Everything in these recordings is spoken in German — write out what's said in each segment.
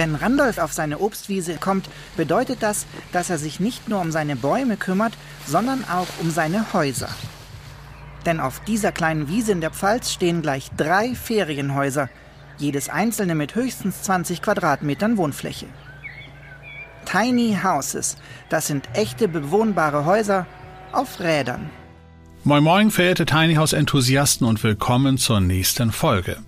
Wenn Randolph auf seine Obstwiese kommt, bedeutet das, dass er sich nicht nur um seine Bäume kümmert, sondern auch um seine Häuser. Denn auf dieser kleinen Wiese in der Pfalz stehen gleich drei Ferienhäuser, jedes einzelne mit höchstens 20 Quadratmetern Wohnfläche. Tiny Houses, das sind echte bewohnbare Häuser auf Rädern. Moin Moin, verehrte Tiny House Enthusiasten und willkommen zur nächsten Folge.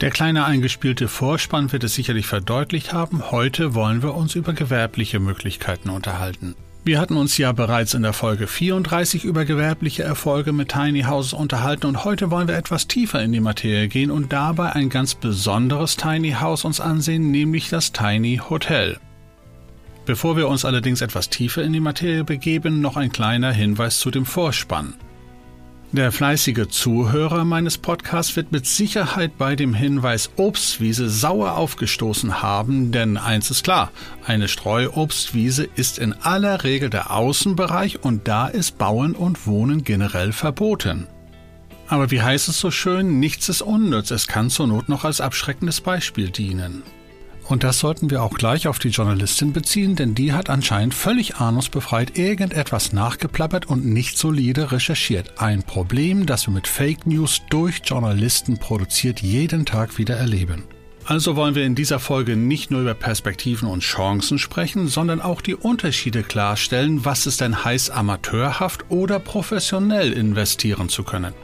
Der kleine eingespielte Vorspann wird es sicherlich verdeutlicht haben. Heute wollen wir uns über gewerbliche Möglichkeiten unterhalten. Wir hatten uns ja bereits in der Folge 34 über gewerbliche Erfolge mit Tiny Houses unterhalten und heute wollen wir etwas tiefer in die Materie gehen und dabei ein ganz besonderes Tiny House uns ansehen, nämlich das Tiny Hotel. Bevor wir uns allerdings etwas tiefer in die Materie begeben, noch ein kleiner Hinweis zu dem Vorspann. Der fleißige Zuhörer meines Podcasts wird mit Sicherheit bei dem Hinweis Obstwiese sauer aufgestoßen haben, denn eins ist klar, eine Streuobstwiese ist in aller Regel der Außenbereich und da ist Bauen und Wohnen generell verboten. Aber wie heißt es so schön, nichts ist unnütz, es kann zur Not noch als abschreckendes Beispiel dienen. Und das sollten wir auch gleich auf die Journalistin beziehen, denn die hat anscheinend völlig ahnungsbefreit irgendetwas nachgeplappert und nicht solide recherchiert. Ein Problem, das wir mit Fake News durch Journalisten produziert jeden Tag wieder erleben. Also wollen wir in dieser Folge nicht nur über Perspektiven und Chancen sprechen, sondern auch die Unterschiede klarstellen, was es denn heißt, amateurhaft oder professionell investieren zu können.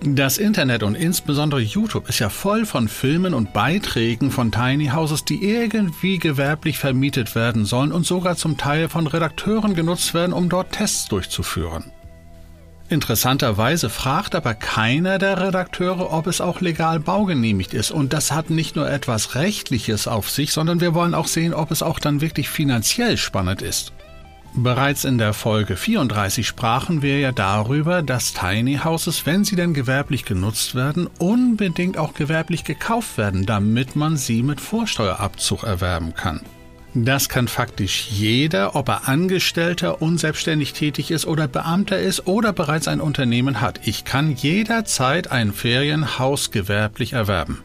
Das Internet und insbesondere YouTube ist ja voll von Filmen und Beiträgen von Tiny Houses, die irgendwie gewerblich vermietet werden sollen und sogar zum Teil von Redakteuren genutzt werden, um dort Tests durchzuführen. Interessanterweise fragt aber keiner der Redakteure, ob es auch legal baugenehmigt ist. Und das hat nicht nur etwas Rechtliches auf sich, sondern wir wollen auch sehen, ob es auch dann wirklich finanziell spannend ist. Bereits in der Folge 34 sprachen wir ja darüber, dass Tiny Houses, wenn sie denn gewerblich genutzt werden, unbedingt auch gewerblich gekauft werden, damit man sie mit Vorsteuerabzug erwerben kann. Das kann faktisch jeder, ob er Angestellter, unselbstständig tätig ist oder Beamter ist oder bereits ein Unternehmen hat. Ich kann jederzeit ein Ferienhaus gewerblich erwerben.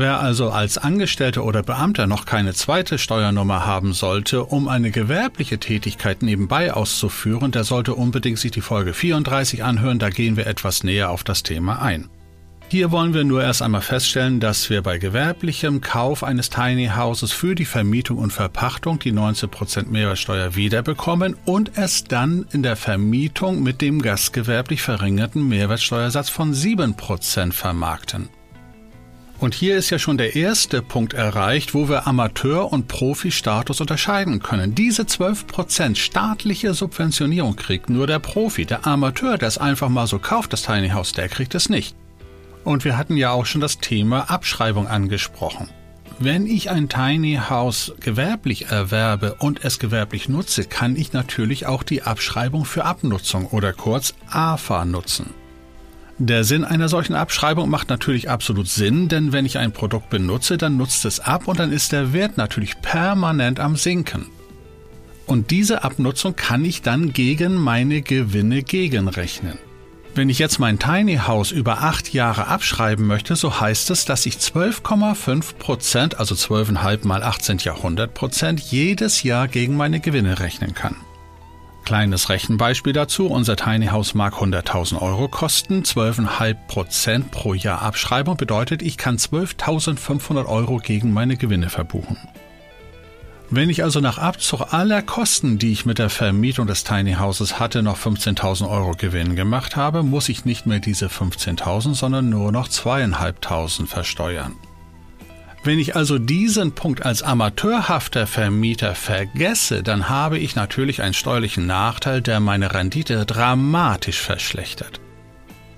Wer also als Angestellter oder Beamter noch keine zweite Steuernummer haben sollte, um eine gewerbliche Tätigkeit nebenbei auszuführen, der sollte unbedingt sich die Folge 34 anhören, da gehen wir etwas näher auf das Thema ein. Hier wollen wir nur erst einmal feststellen, dass wir bei gewerblichem Kauf eines Tiny Houses für die Vermietung und Verpachtung die 19% Mehrwertsteuer wiederbekommen und es dann in der Vermietung mit dem gastgewerblich verringerten Mehrwertsteuersatz von 7% vermarkten. Und hier ist ja schon der erste Punkt erreicht, wo wir Amateur- und Profi-Status unterscheiden können. Diese 12% staatliche Subventionierung kriegt nur der Profi. Der Amateur, der es einfach mal so kauft, das Tiny House, der kriegt es nicht. Und wir hatten ja auch schon das Thema Abschreibung angesprochen. Wenn ich ein Tiny House gewerblich erwerbe und es gewerblich nutze, kann ich natürlich auch die Abschreibung für Abnutzung oder kurz AFA nutzen. Der Sinn einer solchen Abschreibung macht natürlich absolut Sinn, denn wenn ich ein Produkt benutze, dann nutzt es ab und dann ist der Wert natürlich permanent am Sinken. Und diese Abnutzung kann ich dann gegen meine Gewinne gegenrechnen. Wenn ich jetzt mein Tiny House über acht Jahre abschreiben möchte, so heißt es, dass ich 12,5 Prozent, also 12,5 mal 18 Jahrhundert Prozent, jedes Jahr gegen meine Gewinne rechnen kann. Kleines Rechenbeispiel dazu. Unser Tiny House mag 100.000 Euro kosten. 12,5% pro Jahr Abschreibung bedeutet, ich kann 12.500 Euro gegen meine Gewinne verbuchen. Wenn ich also nach Abzug aller Kosten, die ich mit der Vermietung des Tiny Houses hatte, noch 15.000 Euro Gewinn gemacht habe, muss ich nicht mehr diese 15.000, sondern nur noch 2.500 versteuern. Wenn ich also diesen Punkt als amateurhafter Vermieter vergesse, dann habe ich natürlich einen steuerlichen Nachteil, der meine Rendite dramatisch verschlechtert.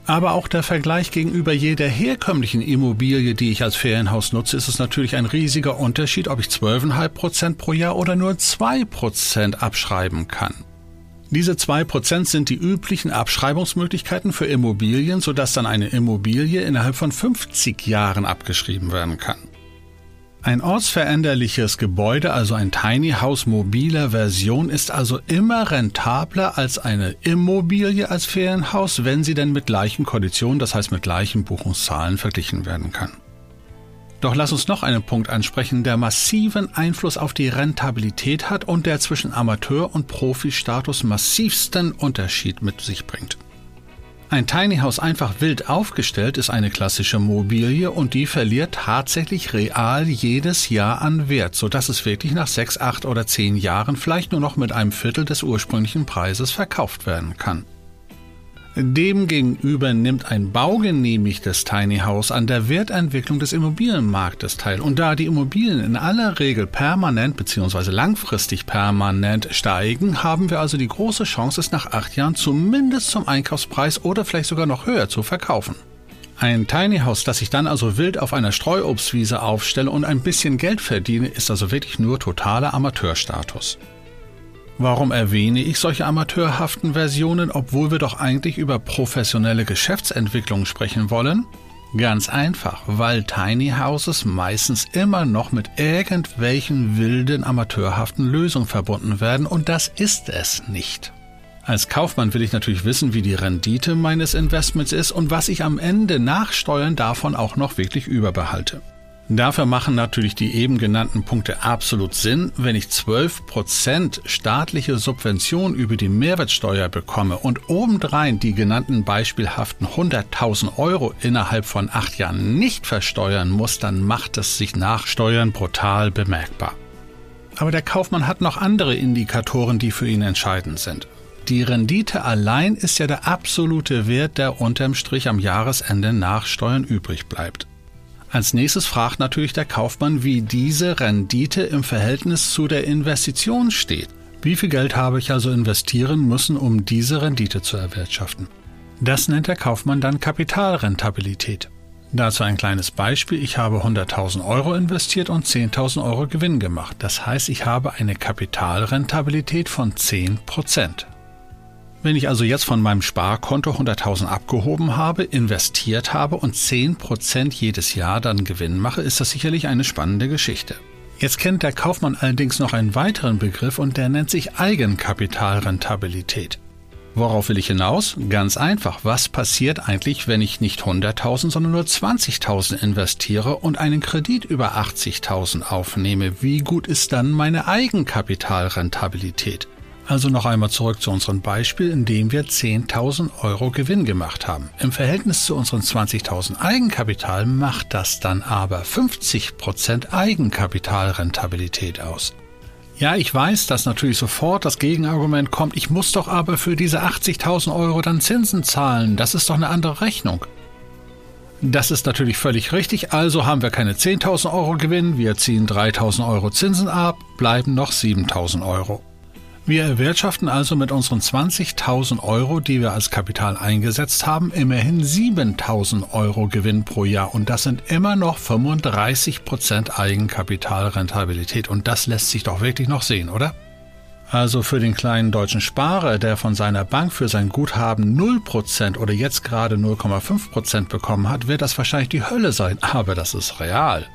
Aber auch der Vergleich gegenüber jeder herkömmlichen Immobilie, die ich als Ferienhaus nutze, ist es natürlich ein riesiger Unterschied, ob ich 12,5 Prozent pro Jahr oder nur 2 Prozent abschreiben kann. Diese 2 Prozent sind die üblichen Abschreibungsmöglichkeiten für Immobilien, sodass dann eine Immobilie innerhalb von 50 Jahren abgeschrieben werden kann. Ein ortsveränderliches Gebäude, also ein Tiny House mobiler Version, ist also immer rentabler als eine Immobilie als Ferienhaus, wenn sie denn mit gleichen Konditionen, das heißt mit gleichen Buchungszahlen verglichen werden kann. Doch lass uns noch einen Punkt ansprechen, der massiven Einfluss auf die Rentabilität hat und der zwischen Amateur- und Profi-Status massivsten Unterschied mit sich bringt. Ein Tiny House einfach wild aufgestellt ist eine klassische Mobilie und die verliert tatsächlich real jedes Jahr an Wert, sodass es wirklich nach sechs, acht oder zehn Jahren vielleicht nur noch mit einem Viertel des ursprünglichen Preises verkauft werden kann. Demgegenüber nimmt ein baugenehmigtes Tiny House an der Wertentwicklung des Immobilienmarktes teil. Und da die Immobilien in aller Regel permanent bzw. langfristig permanent steigen, haben wir also die große Chance, es nach acht Jahren zumindest zum Einkaufspreis oder vielleicht sogar noch höher zu verkaufen. Ein Tiny House, das ich dann also wild auf einer Streuobstwiese aufstelle und ein bisschen Geld verdiene, ist also wirklich nur totaler Amateurstatus. Warum erwähne ich solche amateurhaften Versionen, obwohl wir doch eigentlich über professionelle Geschäftsentwicklung sprechen wollen? Ganz einfach, weil Tiny Houses meistens immer noch mit irgendwelchen wilden amateurhaften Lösungen verbunden werden und das ist es nicht. Als Kaufmann will ich natürlich wissen, wie die Rendite meines Investments ist und was ich am Ende nach Steuern davon auch noch wirklich überbehalte. Dafür machen natürlich die eben genannten Punkte absolut Sinn. Wenn ich 12% staatliche Subvention über die Mehrwertsteuer bekomme und obendrein die genannten beispielhaften 100.000 Euro innerhalb von acht Jahren nicht versteuern muss, dann macht es sich nach Steuern brutal bemerkbar. Aber der Kaufmann hat noch andere Indikatoren, die für ihn entscheidend sind. Die Rendite allein ist ja der absolute Wert, der unterm Strich am Jahresende nach Steuern übrig bleibt. Als nächstes fragt natürlich der Kaufmann, wie diese Rendite im Verhältnis zu der Investition steht. Wie viel Geld habe ich also investieren müssen, um diese Rendite zu erwirtschaften? Das nennt der Kaufmann dann Kapitalrentabilität. Dazu ein kleines Beispiel. Ich habe 100.000 Euro investiert und 10.000 Euro Gewinn gemacht. Das heißt, ich habe eine Kapitalrentabilität von 10 Prozent. Wenn ich also jetzt von meinem Sparkonto 100.000 abgehoben habe, investiert habe und 10% jedes Jahr dann Gewinn mache, ist das sicherlich eine spannende Geschichte. Jetzt kennt der Kaufmann allerdings noch einen weiteren Begriff und der nennt sich Eigenkapitalrentabilität. Worauf will ich hinaus? Ganz einfach. Was passiert eigentlich, wenn ich nicht 100.000, sondern nur 20.000 investiere und einen Kredit über 80.000 aufnehme? Wie gut ist dann meine Eigenkapitalrentabilität? Also noch einmal zurück zu unserem Beispiel, in dem wir 10.000 Euro Gewinn gemacht haben. Im Verhältnis zu unseren 20.000 Eigenkapital macht das dann aber 50% Eigenkapitalrentabilität aus. Ja, ich weiß, dass natürlich sofort das Gegenargument kommt, ich muss doch aber für diese 80.000 Euro dann Zinsen zahlen, das ist doch eine andere Rechnung. Das ist natürlich völlig richtig, also haben wir keine 10.000 Euro Gewinn, wir ziehen 3.000 Euro Zinsen ab, bleiben noch 7.000 Euro. Wir erwirtschaften also mit unseren 20.000 Euro, die wir als Kapital eingesetzt haben, immerhin 7.000 Euro Gewinn pro Jahr und das sind immer noch 35 Prozent Eigenkapitalrentabilität und das lässt sich doch wirklich noch sehen, oder? Also für den kleinen deutschen Sparer, der von seiner Bank für sein Guthaben 0% oder jetzt gerade 0,5% bekommen hat, wird das wahrscheinlich die Hölle sein, aber das ist real.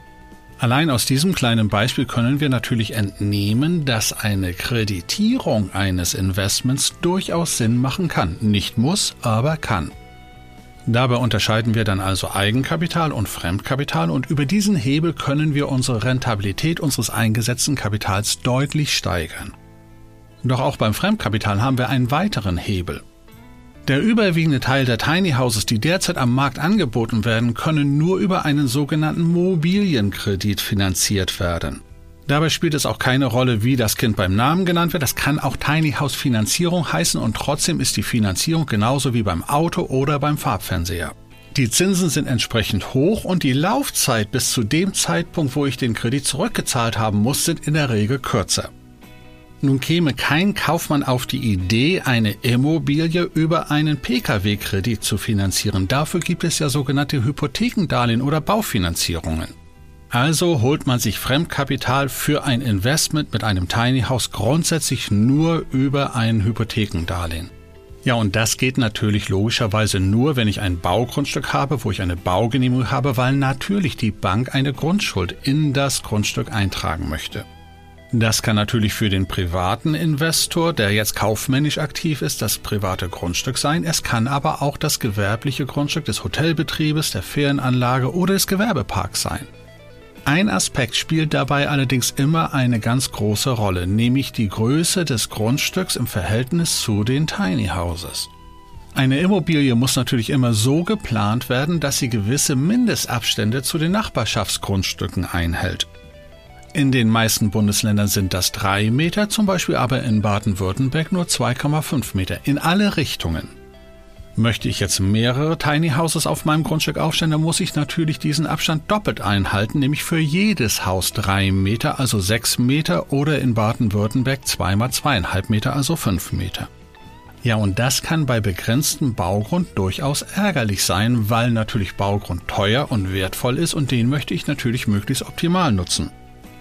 Allein aus diesem kleinen Beispiel können wir natürlich entnehmen, dass eine Kreditierung eines Investments durchaus Sinn machen kann. Nicht muss, aber kann. Dabei unterscheiden wir dann also Eigenkapital und Fremdkapital und über diesen Hebel können wir unsere Rentabilität unseres eingesetzten Kapitals deutlich steigern. Doch auch beim Fremdkapital haben wir einen weiteren Hebel. Der überwiegende Teil der Tiny Houses, die derzeit am Markt angeboten werden, können nur über einen sogenannten Mobilienkredit finanziert werden. Dabei spielt es auch keine Rolle, wie das Kind beim Namen genannt wird. Das kann auch Tiny House Finanzierung heißen und trotzdem ist die Finanzierung genauso wie beim Auto oder beim Farbfernseher. Die Zinsen sind entsprechend hoch und die Laufzeit bis zu dem Zeitpunkt, wo ich den Kredit zurückgezahlt haben muss, sind in der Regel kürzer. Nun käme kein Kaufmann auf die Idee, eine Immobilie über einen Pkw-Kredit zu finanzieren. Dafür gibt es ja sogenannte Hypothekendarlehen oder Baufinanzierungen. Also holt man sich Fremdkapital für ein Investment mit einem Tiny House grundsätzlich nur über ein Hypothekendarlehen. Ja, und das geht natürlich logischerweise nur, wenn ich ein Baugrundstück habe, wo ich eine Baugenehmigung habe, weil natürlich die Bank eine Grundschuld in das Grundstück eintragen möchte. Das kann natürlich für den privaten Investor, der jetzt kaufmännisch aktiv ist, das private Grundstück sein. Es kann aber auch das gewerbliche Grundstück des Hotelbetriebes, der Ferienanlage oder des Gewerbeparks sein. Ein Aspekt spielt dabei allerdings immer eine ganz große Rolle, nämlich die Größe des Grundstücks im Verhältnis zu den Tiny Houses. Eine Immobilie muss natürlich immer so geplant werden, dass sie gewisse Mindestabstände zu den Nachbarschaftsgrundstücken einhält. In den meisten Bundesländern sind das drei Meter, zum Beispiel aber in Baden-Württemberg nur 2,5 Meter in alle Richtungen. Möchte ich jetzt mehrere Tiny Houses auf meinem Grundstück aufstellen, dann muss ich natürlich diesen Abstand doppelt einhalten, nämlich für jedes Haus drei Meter, also sechs Meter, oder in Baden-Württemberg zweimal zweieinhalb Meter, also fünf Meter. Ja, und das kann bei begrenztem Baugrund durchaus ärgerlich sein, weil natürlich Baugrund teuer und wertvoll ist und den möchte ich natürlich möglichst optimal nutzen.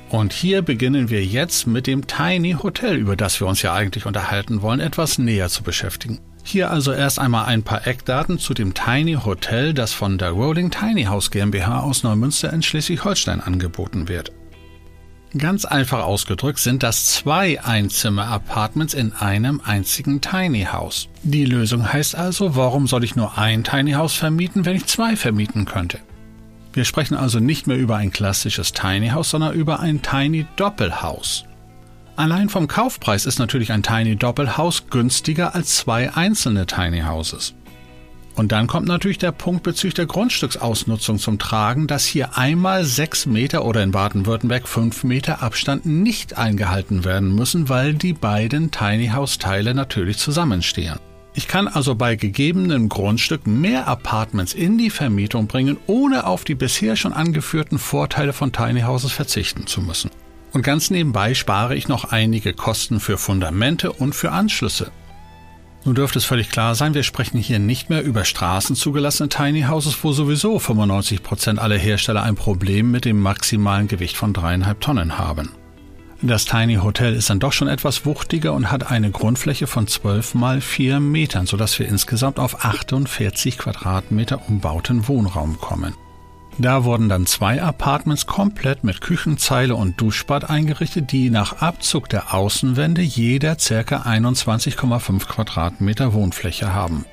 Und hier beginnen wir jetzt mit dem Tiny Hotel, über das wir uns ja eigentlich unterhalten wollen, etwas näher zu beschäftigen. Hier also erst einmal ein paar Eckdaten zu dem Tiny Hotel, das von der Rolling Tiny House GmbH aus Neumünster in Schleswig-Holstein angeboten wird. Ganz einfach ausgedrückt sind das zwei Einzimmer-Apartments in einem einzigen Tiny House. Die Lösung heißt also, warum soll ich nur ein Tiny House vermieten, wenn ich zwei vermieten könnte? Wir sprechen also nicht mehr über ein klassisches Tiny House, sondern über ein Tiny Doppelhaus. Allein vom Kaufpreis ist natürlich ein Tiny Doppelhaus günstiger als zwei einzelne Tiny Houses. Und dann kommt natürlich der Punkt bezüglich der Grundstücksausnutzung zum Tragen, dass hier einmal sechs Meter oder in Baden-Württemberg fünf Meter Abstand nicht eingehalten werden müssen, weil die beiden Tiny House Teile natürlich zusammenstehen. Ich kann also bei gegebenem Grundstück mehr Apartments in die Vermietung bringen, ohne auf die bisher schon angeführten Vorteile von Tiny Houses verzichten zu müssen. Und ganz nebenbei spare ich noch einige Kosten für Fundamente und für Anschlüsse. Nun dürfte es völlig klar sein, wir sprechen hier nicht mehr über straßenzugelassene Tiny Houses, wo sowieso 95 Prozent aller Hersteller ein Problem mit dem maximalen Gewicht von dreieinhalb Tonnen haben. Das Tiny Hotel ist dann doch schon etwas wuchtiger und hat eine Grundfläche von 12 mal 4 Metern, sodass wir insgesamt auf 48 Quadratmeter umbauten Wohnraum kommen. Da wurden dann zwei Apartments komplett mit Küchenzeile und Duschbad eingerichtet, die nach Abzug der Außenwände jeder ca. 21,5 Quadratmeter Wohnfläche haben.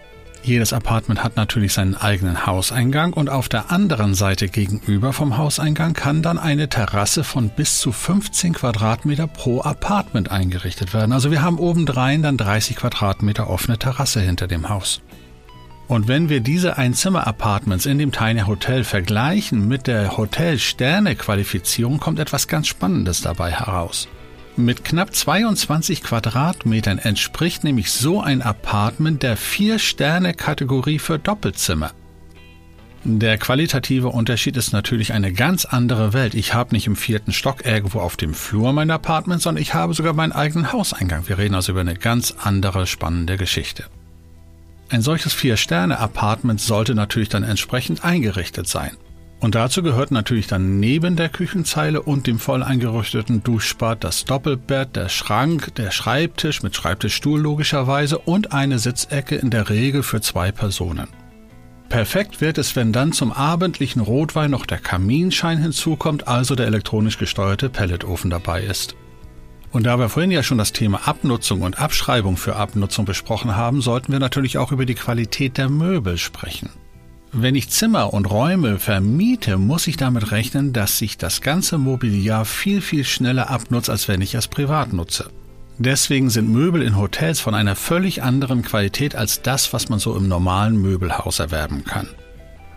Jedes Apartment hat natürlich seinen eigenen Hauseingang und auf der anderen Seite gegenüber vom Hauseingang kann dann eine Terrasse von bis zu 15 Quadratmeter pro Apartment eingerichtet werden. Also wir haben obendrein dann 30 Quadratmeter offene Terrasse hinter dem Haus. Und wenn wir diese Einzimmer-Apartments in dem Tiny Hotel vergleichen mit der Hotel-Sterne-Qualifizierung, kommt etwas ganz Spannendes dabei heraus. Mit knapp 22 Quadratmetern entspricht nämlich so ein Apartment der Vier-Sterne-Kategorie für Doppelzimmer. Der qualitative Unterschied ist natürlich eine ganz andere Welt. Ich habe nicht im vierten Stock irgendwo auf dem Flur mein Apartment, sondern ich habe sogar meinen eigenen Hauseingang. Wir reden also über eine ganz andere spannende Geschichte. Ein solches Vier-Sterne-Apartment sollte natürlich dann entsprechend eingerichtet sein. Und dazu gehört natürlich dann neben der Küchenzeile und dem voll eingerichteten Duschbad das Doppelbett, der Schrank, der Schreibtisch mit Schreibtischstuhl logischerweise und eine Sitzecke in der Regel für zwei Personen. Perfekt wird es, wenn dann zum abendlichen Rotwein noch der Kaminschein hinzukommt, also der elektronisch gesteuerte Pelletofen dabei ist. Und da wir vorhin ja schon das Thema Abnutzung und Abschreibung für Abnutzung besprochen haben, sollten wir natürlich auch über die Qualität der Möbel sprechen. Wenn ich Zimmer und Räume vermiete, muss ich damit rechnen, dass sich das ganze Mobiliar viel, viel schneller abnutzt, als wenn ich es privat nutze. Deswegen sind Möbel in Hotels von einer völlig anderen Qualität als das, was man so im normalen Möbelhaus erwerben kann.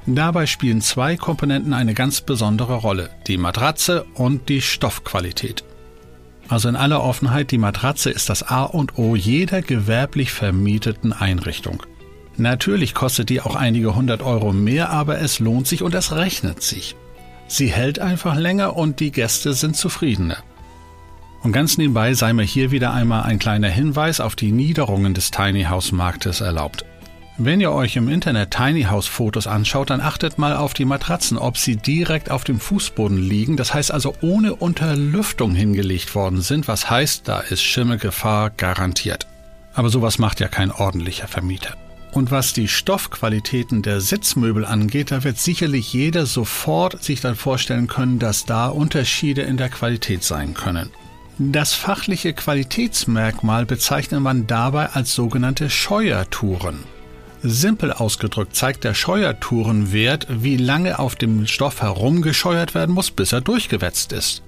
Dabei spielen zwei Komponenten eine ganz besondere Rolle, die Matratze und die Stoffqualität. Also in aller Offenheit, die Matratze ist das A und O jeder gewerblich vermieteten Einrichtung. Natürlich kostet die auch einige hundert Euro mehr, aber es lohnt sich und es rechnet sich. Sie hält einfach länger und die Gäste sind zufriedener. Und ganz nebenbei sei mir hier wieder einmal ein kleiner Hinweis auf die Niederungen des Tiny House Marktes erlaubt. Wenn ihr euch im Internet Tiny House Fotos anschaut, dann achtet mal auf die Matratzen, ob sie direkt auf dem Fußboden liegen, das heißt also ohne Unterlüftung hingelegt worden sind, was heißt, da ist Schimmelgefahr garantiert. Aber sowas macht ja kein ordentlicher Vermieter. Und was die Stoffqualitäten der Sitzmöbel angeht, da wird sicherlich jeder sofort sich dann vorstellen können, dass da Unterschiede in der Qualität sein können. Das fachliche Qualitätsmerkmal bezeichnet man dabei als sogenannte Scheuertouren. Simpel ausgedrückt zeigt der Scheuertourenwert, wie lange auf dem Stoff herumgescheuert werden muss, bis er durchgewetzt ist.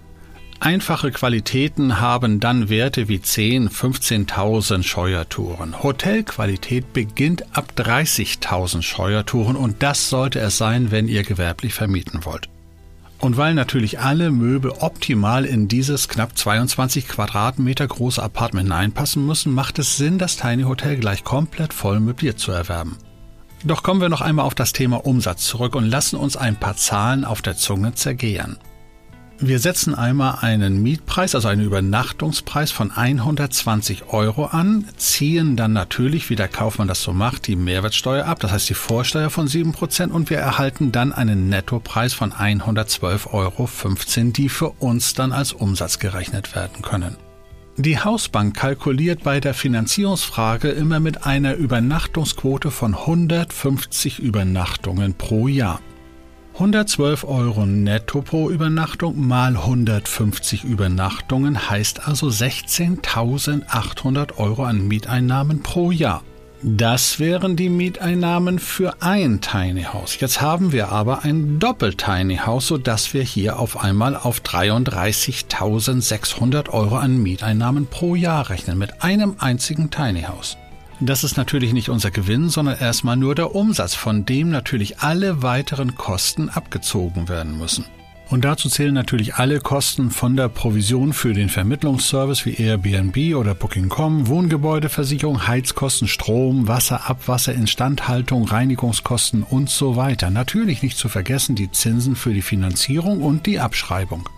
Einfache Qualitäten haben dann Werte wie 10, 15.000 Scheuertouren. Hotelqualität beginnt ab 30.000 Scheuertouren und das sollte es sein, wenn ihr gewerblich vermieten wollt. Und weil natürlich alle Möbel optimal in dieses knapp 22 Quadratmeter große Apartment hineinpassen müssen, macht es Sinn, das Tiny Hotel gleich komplett voll möbliert zu erwerben. Doch kommen wir noch einmal auf das Thema Umsatz zurück und lassen uns ein paar Zahlen auf der Zunge zergehen. Wir setzen einmal einen Mietpreis, also einen Übernachtungspreis von 120 Euro an, ziehen dann natürlich, wie der Kaufmann das so macht, die Mehrwertsteuer ab, das heißt die Vorsteuer von 7% und wir erhalten dann einen Nettopreis von 112,15 Euro, die für uns dann als Umsatz gerechnet werden können. Die Hausbank kalkuliert bei der Finanzierungsfrage immer mit einer Übernachtungsquote von 150 Übernachtungen pro Jahr. 112 Euro netto pro Übernachtung mal 150 Übernachtungen heißt also 16.800 Euro an Mieteinnahmen pro Jahr. Das wären die Mieteinnahmen für ein Tiny House. Jetzt haben wir aber ein Doppel-Tiny House, sodass wir hier auf einmal auf 33.600 Euro an Mieteinnahmen pro Jahr rechnen mit einem einzigen Tiny House. Das ist natürlich nicht unser Gewinn, sondern erstmal nur der Umsatz, von dem natürlich alle weiteren Kosten abgezogen werden müssen. Und dazu zählen natürlich alle Kosten von der Provision für den Vermittlungsservice wie Airbnb oder Booking.com, Wohngebäudeversicherung, Heizkosten, Strom, Wasser, Abwasser, Instandhaltung, Reinigungskosten und so weiter. Natürlich nicht zu vergessen die Zinsen für die Finanzierung und die Abschreibung.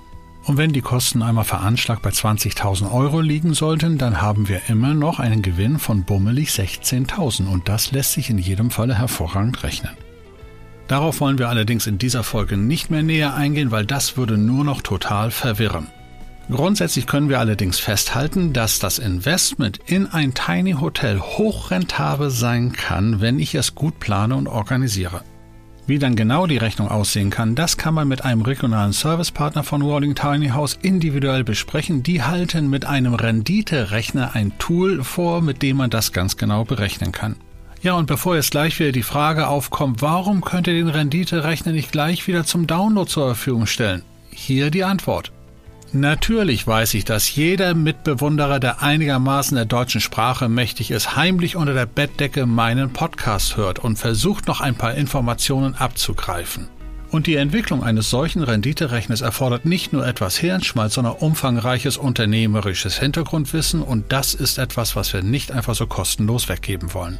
Und wenn die Kosten einmal veranschlagt bei 20.000 Euro liegen sollten, dann haben wir immer noch einen Gewinn von bummelig 16.000 und das lässt sich in jedem Falle hervorragend rechnen. Darauf wollen wir allerdings in dieser Folge nicht mehr näher eingehen, weil das würde nur noch total verwirren. Grundsätzlich können wir allerdings festhalten, dass das Investment in ein Tiny Hotel hochrentabel sein kann, wenn ich es gut plane und organisiere. Wie dann genau die Rechnung aussehen kann, das kann man mit einem regionalen Servicepartner von Rolling Tiny House individuell besprechen. Die halten mit einem Renditerechner ein Tool vor, mit dem man das ganz genau berechnen kann. Ja, und bevor jetzt gleich wieder die Frage aufkommt, warum könnt ihr den Renditerechner nicht gleich wieder zum Download zur Verfügung stellen? Hier die Antwort. Natürlich weiß ich, dass jeder Mitbewunderer, der einigermaßen der deutschen Sprache mächtig ist, heimlich unter der Bettdecke meinen Podcast hört und versucht noch ein paar Informationen abzugreifen. Und die Entwicklung eines solchen Renditerechners erfordert nicht nur etwas Hirnschmalz, sondern umfangreiches unternehmerisches Hintergrundwissen und das ist etwas, was wir nicht einfach so kostenlos weggeben wollen.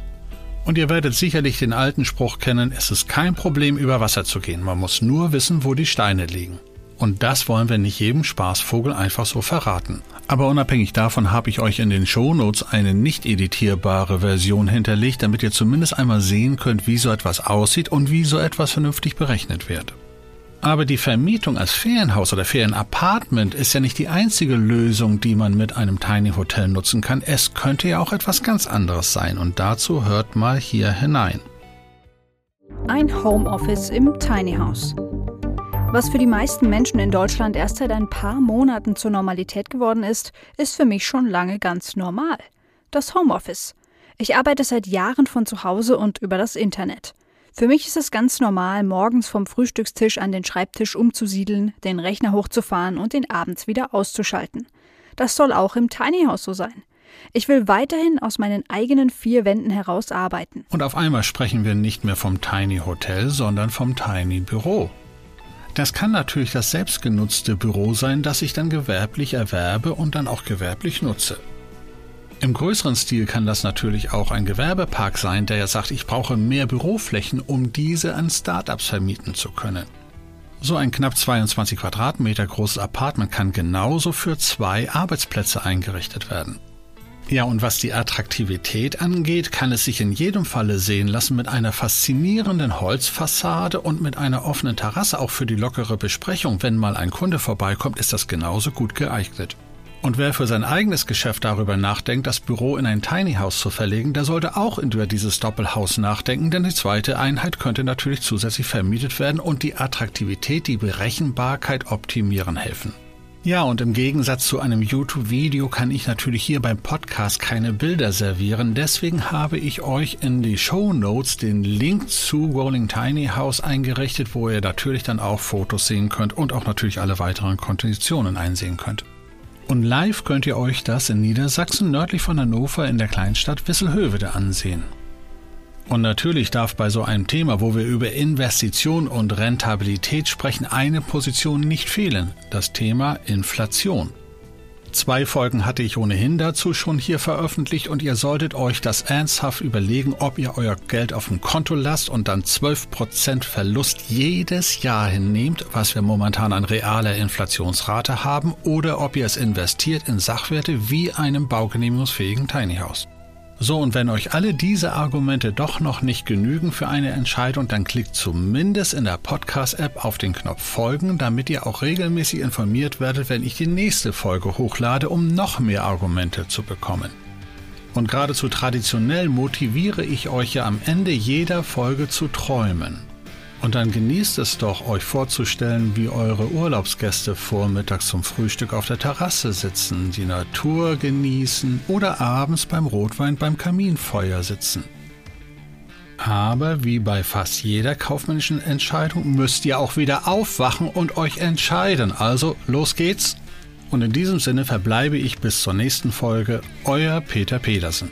Und ihr werdet sicherlich den alten Spruch kennen, es ist kein Problem über Wasser zu gehen, man muss nur wissen, wo die Steine liegen. Und das wollen wir nicht jedem Spaßvogel einfach so verraten. Aber unabhängig davon habe ich euch in den Shownotes eine nicht editierbare Version hinterlegt, damit ihr zumindest einmal sehen könnt, wie so etwas aussieht und wie so etwas vernünftig berechnet wird. Aber die Vermietung als Ferienhaus oder Ferienapartment ist ja nicht die einzige Lösung, die man mit einem Tiny Hotel nutzen kann. Es könnte ja auch etwas ganz anderes sein und dazu hört mal hier hinein. Ein Homeoffice im Tiny House. Was für die meisten Menschen in Deutschland erst seit ein paar Monaten zur Normalität geworden ist, ist für mich schon lange ganz normal. Das Homeoffice. Ich arbeite seit Jahren von zu Hause und über das Internet. Für mich ist es ganz normal, morgens vom Frühstückstisch an den Schreibtisch umzusiedeln, den Rechner hochzufahren und den abends wieder auszuschalten. Das soll auch im Tiny House so sein. Ich will weiterhin aus meinen eigenen vier Wänden heraus arbeiten. Und auf einmal sprechen wir nicht mehr vom Tiny Hotel, sondern vom Tiny Büro. Das kann natürlich das selbstgenutzte Büro sein, das ich dann gewerblich erwerbe und dann auch gewerblich nutze. Im größeren Stil kann das natürlich auch ein Gewerbepark sein, der ja sagt, ich brauche mehr Büroflächen, um diese an Startups vermieten zu können. So ein knapp 22 Quadratmeter großes Apartment kann genauso für zwei Arbeitsplätze eingerichtet werden. Ja, und was die Attraktivität angeht, kann es sich in jedem Falle sehen lassen mit einer faszinierenden Holzfassade und mit einer offenen Terrasse auch für die lockere Besprechung. Wenn mal ein Kunde vorbeikommt, ist das genauso gut geeignet. Und wer für sein eigenes Geschäft darüber nachdenkt, das Büro in ein Tiny House zu verlegen, der sollte auch über dieses Doppelhaus nachdenken, denn die zweite Einheit könnte natürlich zusätzlich vermietet werden und die Attraktivität, die Berechenbarkeit optimieren helfen. Ja, und im Gegensatz zu einem YouTube-Video kann ich natürlich hier beim Podcast keine Bilder servieren. Deswegen habe ich euch in die Show Notes den Link zu Rolling Tiny House eingerichtet, wo ihr natürlich dann auch Fotos sehen könnt und auch natürlich alle weiteren Konditionen einsehen könnt. Und live könnt ihr euch das in Niedersachsen nördlich von Hannover in der Kleinstadt Wisselhövede ansehen. Und natürlich darf bei so einem Thema, wo wir über Investition und Rentabilität sprechen, eine Position nicht fehlen, das Thema Inflation. Zwei Folgen hatte ich ohnehin dazu schon hier veröffentlicht und ihr solltet euch das ernsthaft überlegen, ob ihr euer Geld auf dem Konto lasst und dann 12% Verlust jedes Jahr hinnehmt, was wir momentan an realer Inflationsrate haben, oder ob ihr es investiert in Sachwerte wie einem baugenehmigungsfähigen Tiny House. So, und wenn euch alle diese Argumente doch noch nicht genügen für eine Entscheidung, dann klickt zumindest in der Podcast-App auf den Knopf Folgen, damit ihr auch regelmäßig informiert werdet, wenn ich die nächste Folge hochlade, um noch mehr Argumente zu bekommen. Und geradezu traditionell motiviere ich euch ja am Ende jeder Folge zu träumen. Und dann genießt es doch, euch vorzustellen, wie eure Urlaubsgäste vormittags zum Frühstück auf der Terrasse sitzen, die Natur genießen oder abends beim Rotwein beim Kaminfeuer sitzen. Aber wie bei fast jeder kaufmännischen Entscheidung müsst ihr auch wieder aufwachen und euch entscheiden. Also los geht's. Und in diesem Sinne verbleibe ich bis zur nächsten Folge. Euer Peter Pedersen.